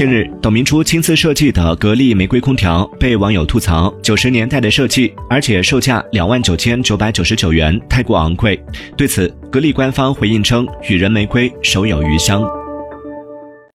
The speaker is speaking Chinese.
近日董明珠亲自设计的格力玫瑰空调被网友吐槽九十年代的设计而且售价两万九千九百九十九元太过昂贵。对此格力官方回应称与人玫瑰手有余香。